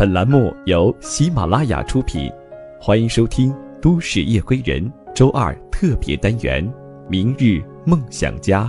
本栏目由喜马拉雅出品，欢迎收听《都市夜归人》周二特别单元《明日梦想家》。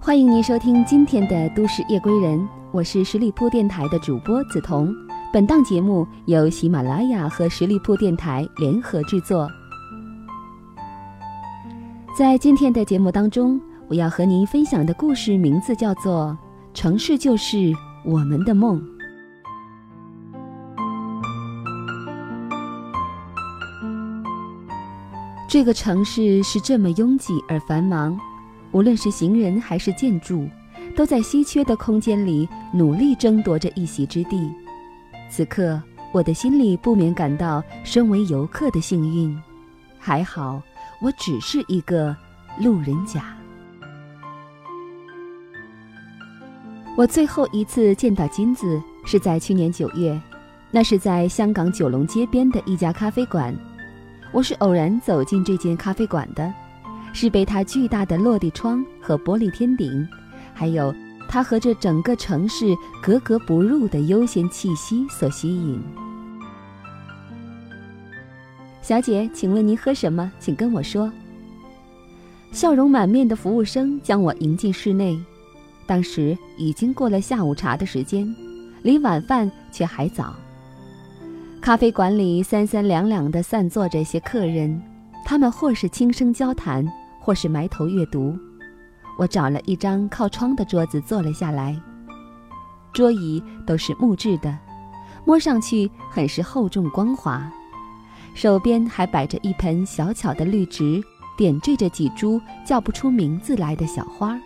欢迎您收听今天的《都市夜归人》，我是十里铺电台的主播梓潼。本档节目由喜马拉雅和十里铺电台联合制作。在今天的节目当中，我要和您分享的故事名字叫做《城市就是我们的梦》。这个城市是这么拥挤而繁忙。无论是行人还是建筑，都在稀缺的空间里努力争夺着一席之地。此刻，我的心里不免感到身为游客的幸运。还好，我只是一个路人甲。我最后一次见到金子是在去年九月，那是在香港九龙街边的一家咖啡馆。我是偶然走进这间咖啡馆的。是被它巨大的落地窗和玻璃天顶，还有它和这整个城市格格不入的悠闲气息所吸引。小姐，请问您喝什么？请跟我说。笑容满面的服务生将我迎进室内。当时已经过了下午茶的时间，离晚饭却还早。咖啡馆里三三两两地散坐着些客人，他们或是轻声交谈。或是埋头阅读，我找了一张靠窗的桌子坐了下来。桌椅都是木质的，摸上去很是厚重光滑。手边还摆着一盆小巧的绿植，点缀着几株叫不出名字来的小花。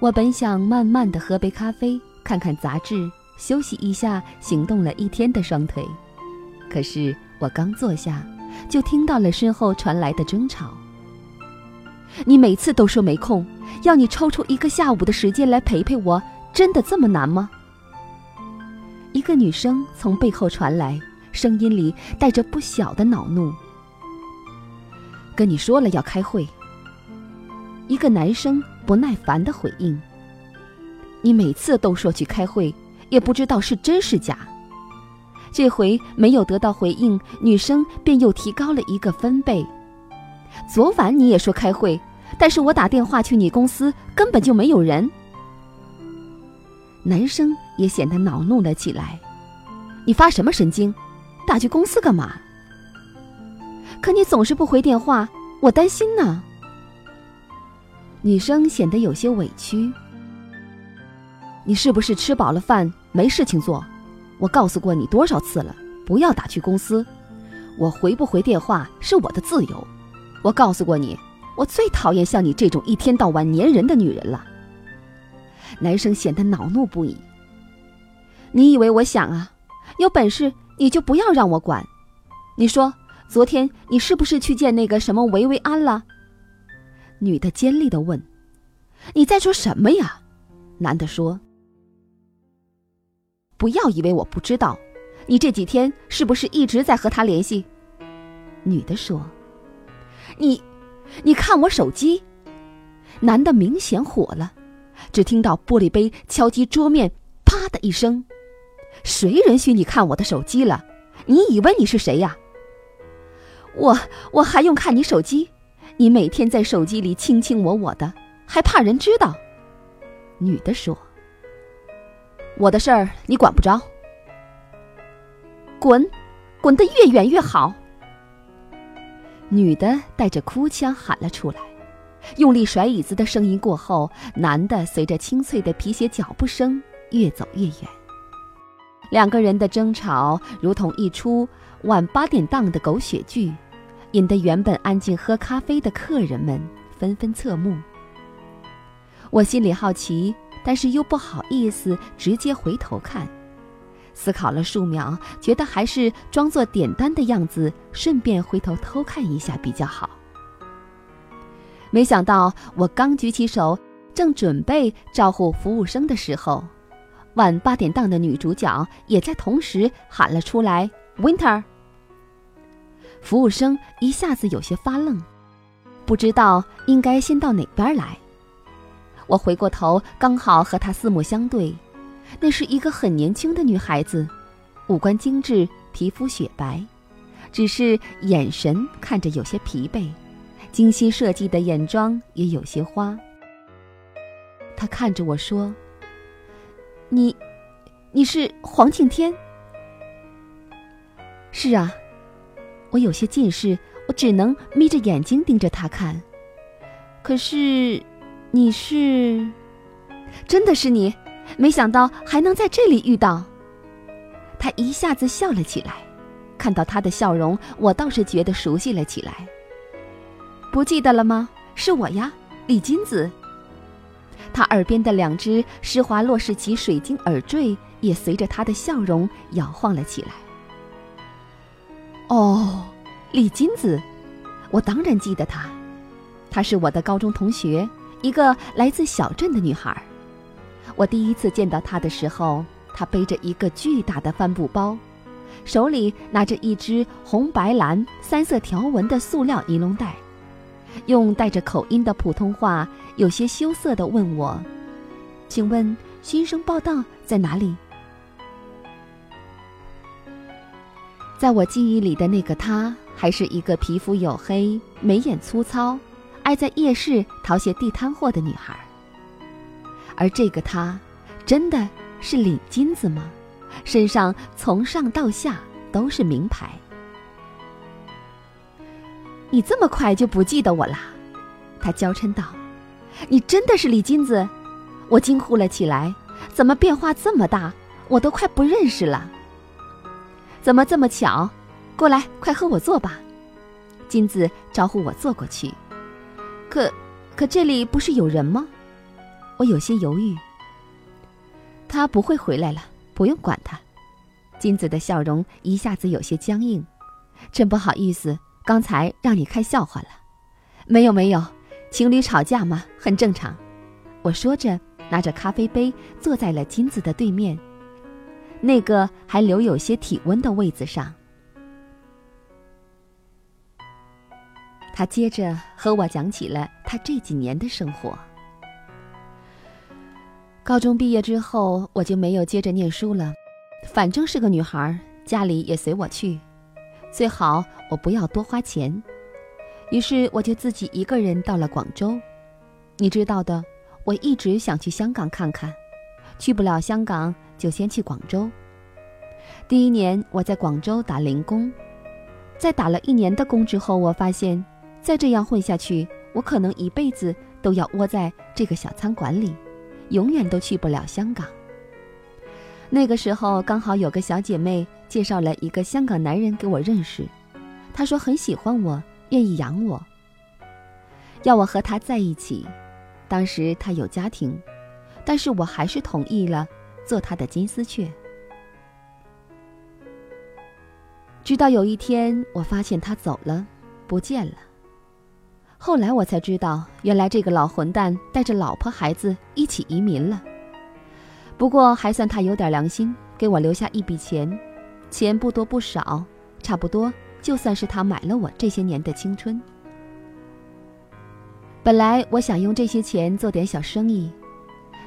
我本想慢慢的喝杯咖啡，看看杂志，休息一下行动了一天的双腿，可是我刚坐下。就听到了身后传来的争吵。你每次都说没空，要你抽出一个下午的时间来陪陪我，真的这么难吗？一个女生从背后传来，声音里带着不小的恼怒。跟你说了要开会。一个男生不耐烦的回应。你每次都说去开会，也不知道是真是假。这回没有得到回应，女生便又提高了一个分贝。昨晚你也说开会，但是我打电话去你公司，根本就没有人。男生也显得恼怒了起来。你发什么神经？打去公司干嘛？可你总是不回电话，我担心呢。女生显得有些委屈。你是不是吃饱了饭没事情做？我告诉过你多少次了，不要打去公司。我回不回电话是我的自由。我告诉过你，我最讨厌像你这种一天到晚粘人的女人了。男生显得恼怒不已。你以为我想啊？有本事你就不要让我管。你说昨天你是不是去见那个什么维维安了？女的尖利的问。你在说什么呀？男的说。不要以为我不知道，你这几天是不是一直在和他联系？女的说：“你，你看我手机。”男的明显火了，只听到玻璃杯敲击桌面，啪的一声。谁允许你看我的手机了？你以为你是谁呀？我我还用看你手机？你每天在手机里卿卿我我的，还怕人知道？女的说。我的事儿你管不着，滚，滚得越远越好。女的带着哭腔喊了出来，用力甩椅子的声音过后，男的随着清脆的皮鞋脚步声越走越远。两个人的争吵如同一出晚八点档的狗血剧，引得原本安静喝咖啡的客人们纷纷侧目。我心里好奇。但是又不好意思直接回头看，思考了数秒，觉得还是装作点单的样子，顺便回头偷看一下比较好。没想到我刚举起手，正准备招呼服务生的时候，晚八点档的女主角也在同时喊了出来：“Winter。”服务生一下子有些发愣，不知道应该先到哪边来。我回过头，刚好和她四目相对，那是一个很年轻的女孩子，五官精致，皮肤雪白，只是眼神看着有些疲惫，精心设计的眼妆也有些花。她看着我说：“你，你是黄敬天？”“是啊。”我有些近视，我只能眯着眼睛盯着他看。可是，你是，真的是你？没想到还能在这里遇到。他一下子笑了起来，看到他的笑容，我倒是觉得熟悉了起来。不记得了吗？是我呀，李金子。他耳边的两只施华洛世奇水晶耳坠也随着他的笑容摇晃了起来。哦，李金子，我当然记得她，她是我的高中同学，一个来自小镇的女孩。我第一次见到她的时候，她背着一个巨大的帆布包，手里拿着一只红白蓝三色条纹的塑料尼龙袋，用带着口音的普通话，有些羞涩地问我：“请问新生报道在哪里？”在我记忆里的那个她，还是一个皮肤黝黑、眉眼粗糙、爱在夜市淘些地摊货的女孩。而这个他，真的是李金子吗？身上从上到下都是名牌。你这么快就不记得我啦？他娇嗔道：“你真的是李金子？”我惊呼了起来：“怎么变化这么大？我都快不认识了。”怎么这么巧？过来，快和我坐吧。金子招呼我坐过去。可，可这里不是有人吗？我有些犹豫。他不会回来了，不用管他。金子的笑容一下子有些僵硬。真不好意思，刚才让你开笑话了。没有没有，情侣吵架嘛，很正常。我说着，拿着咖啡杯坐在了金子的对面。那个还留有些体温的位子上，他接着和我讲起了他这几年的生活。高中毕业之后，我就没有接着念书了，反正是个女孩，家里也随我去，最好我不要多花钱。于是我就自己一个人到了广州。你知道的，我一直想去香港看看，去不了香港。就先去广州。第一年我在广州打零工，在打了一年的工之后，我发现再这样混下去，我可能一辈子都要窝在这个小餐馆里，永远都去不了香港。那个时候刚好有个小姐妹介绍了一个香港男人给我认识，他说很喜欢我，愿意养我，要我和他在一起。当时他有家庭，但是我还是同意了。做他的金丝雀，直到有一天，我发现他走了，不见了。后来我才知道，原来这个老混蛋带着老婆孩子一起移民了。不过还算他有点良心，给我留下一笔钱，钱不多不少，差不多就算是他买了我这些年的青春。本来我想用这些钱做点小生意。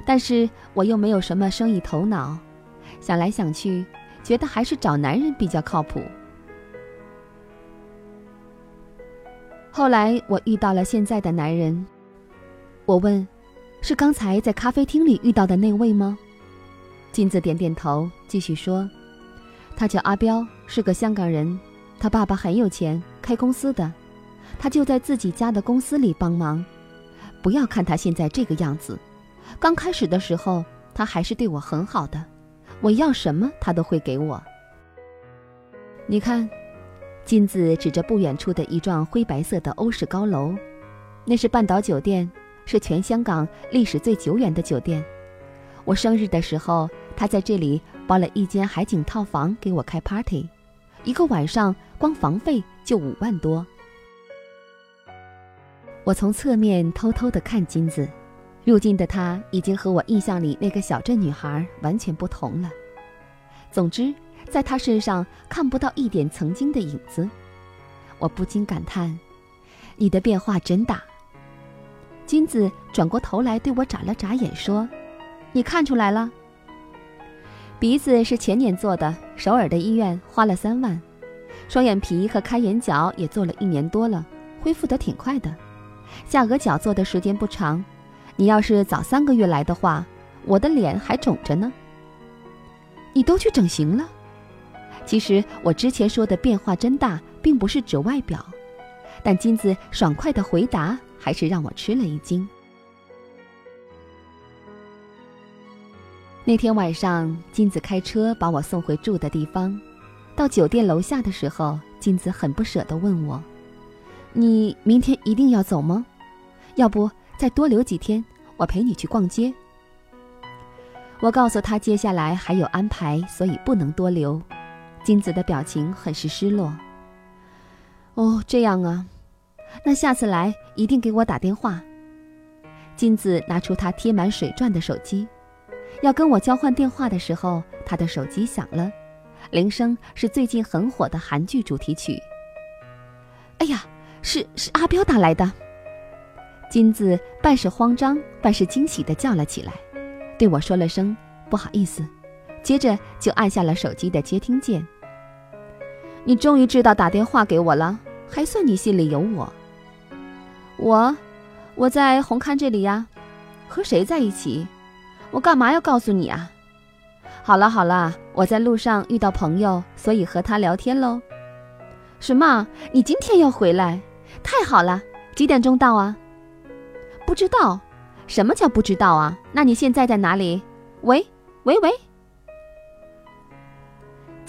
但是我又没有什么生意头脑，想来想去，觉得还是找男人比较靠谱。后来我遇到了现在的男人，我问：“是刚才在咖啡厅里遇到的那位吗？”金子点点头，继续说：“他叫阿彪，是个香港人，他爸爸很有钱，开公司的，他就在自己家的公司里帮忙。不要看他现在这个样子。”刚开始的时候，他还是对我很好的，我要什么他都会给我。你看，金子指着不远处的一幢灰白色的欧式高楼，那是半岛酒店，是全香港历史最久远的酒店。我生日的时候，他在这里包了一间海景套房给我开 party，一个晚上光房费就五万多。我从侧面偷偷的看金子。如今的她已经和我印象里那个小镇女孩完全不同了。总之，在他身上看不到一点曾经的影子。我不禁感叹：“你的变化真大。”金子转过头来对我眨了眨眼，说：“你看出来了？鼻子是前年做的，首尔的医院花了三万。双眼皮和开眼角也做了一年多了，恢复得挺快的。下颌角做的时间不长，你要是早三个月来的话，我的脸还肿着呢。你都去整形了？其实我之前说的变化真大，并不是指外表，但金子爽快的回答。”还是让我吃了一惊。那天晚上，金子开车把我送回住的地方。到酒店楼下的时候，金子很不舍地问我：“你明天一定要走吗？要不再多留几天，我陪你去逛街。”我告诉他接下来还有安排，所以不能多留。金子的表情很是失落。哦，这样啊。那下次来一定给我打电话。金子拿出他贴满水钻的手机，要跟我交换电话的时候，他的手机响了，铃声是最近很火的韩剧主题曲。哎呀，是是阿彪打来的。金子半是慌张，半是惊喜地叫了起来，对我说了声不好意思，接着就按下了手机的接听键。你终于知道打电话给我了，还算你心里有我。我，我在红磡这里呀，和谁在一起？我干嘛要告诉你啊？好了好了，我在路上遇到朋友，所以和他聊天喽。什么？你今天要回来？太好了！几点钟到啊？不知道。什么叫不知道啊？那你现在在哪里？喂喂喂！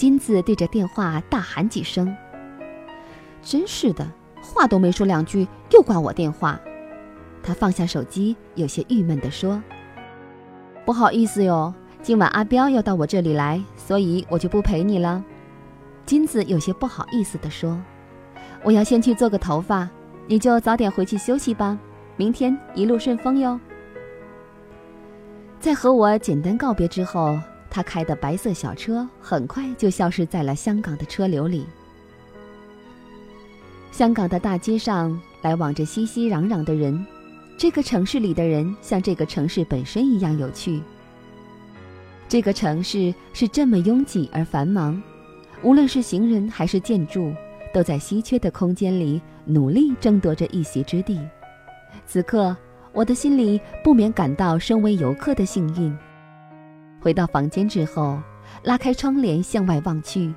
金子对着电话大喊几声。真是的。话都没说两句，又挂我电话。他放下手机，有些郁闷地说：“不好意思哟，今晚阿彪要到我这里来，所以我就不陪你了。”金子有些不好意思地说：“我要先去做个头发，你就早点回去休息吧。明天一路顺风哟。”在和我简单告别之后，他开的白色小车很快就消失在了香港的车流里。香港的大街上来往着熙熙攘攘的人，这个城市里的人像这个城市本身一样有趣。这个城市是这么拥挤而繁忙，无论是行人还是建筑，都在稀缺的空间里努力争夺着一席之地。此刻，我的心里不免感到身为游客的幸运。回到房间之后，拉开窗帘向外望去，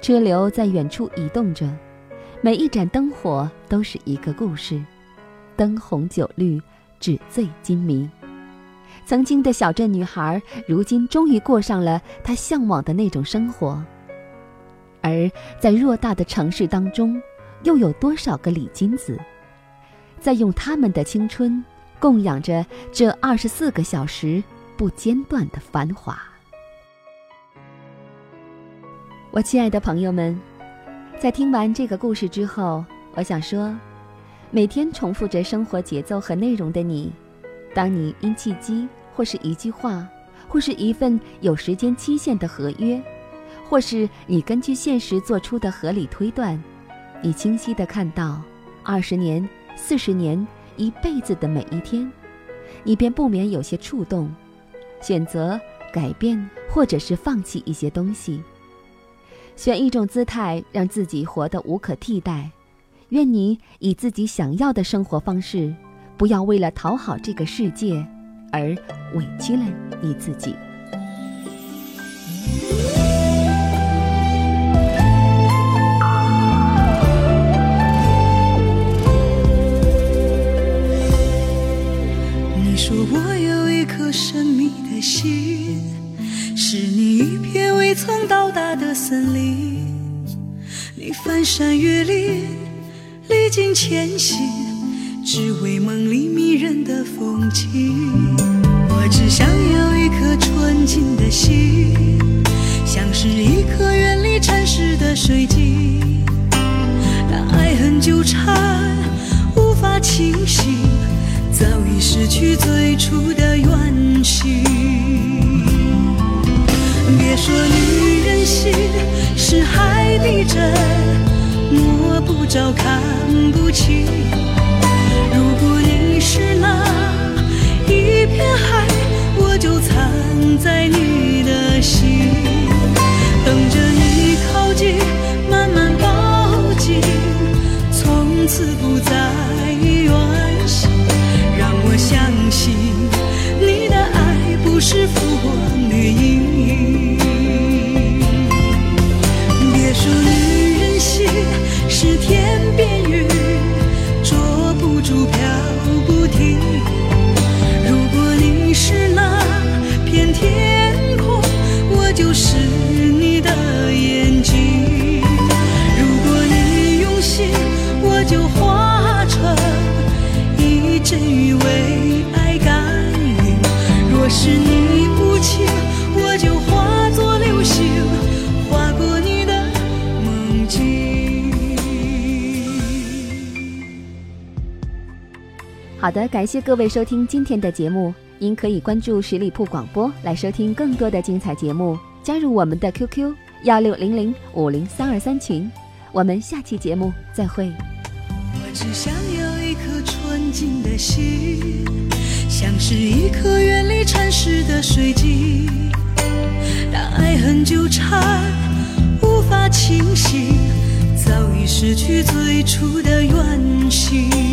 车流在远处移动着。每一盏灯火都是一个故事，灯红酒绿，纸醉金迷。曾经的小镇女孩，如今终于过上了她向往的那种生活。而在偌大的城市当中，又有多少个李金子，在用他们的青春供养着这二十四个小时不间断的繁华？我亲爱的朋友们。在听完这个故事之后，我想说，每天重复着生活节奏和内容的你，当你因契机，或是一句话，或是一份有时间期限的合约，或是你根据现实做出的合理推断，你清晰的看到二十年、四十年、一辈子的每一天，你便不免有些触动，选择改变，或者是放弃一些东西。选一种姿态，让自己活得无可替代。愿你以自己想要的生活方式，不要为了讨好这个世界而委屈了你自己。前行，只为梦里迷人的风景。我只想有一颗纯净的心，像是一颗远离尘世的水晶。当爱恨纠缠，无法清醒，早已失去最初的原。别说女人心，是海底针。摸不着，看不清。如果你是那一片海，我就藏在你的心，等着你靠近，慢慢抱紧，从此不再远行。让我相信，你的爱不是好的，感谢各位收听今天的节目。您可以关注十里铺广播来收听更多的精彩节目，加入我们的 QQ 幺六零零五零三二三群。我们下期节目再会。我只想有一颗纯净的心，像是一颗远离尘世的水晶。当爱恨纠缠，无法清醒，早已失去最初的原型。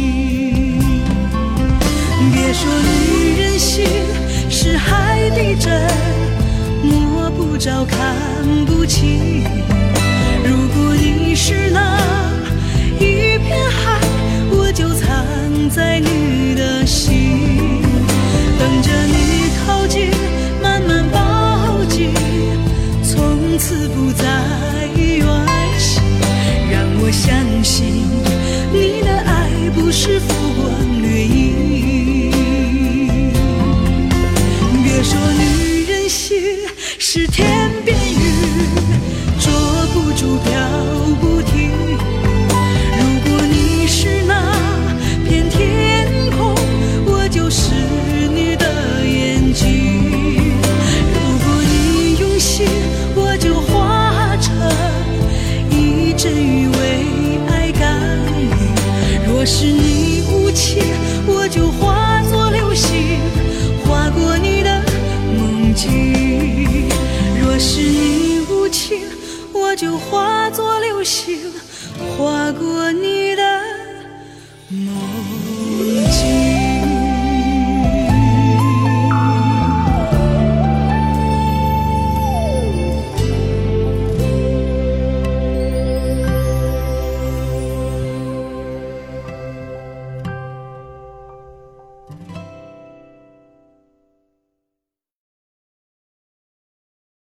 说女人心是海底针，摸不着，看不清。如果你是那一片海，我就藏在你的心，等着你靠近，慢慢抱紧，从此不再远行。让我相信，你的爱不是浮光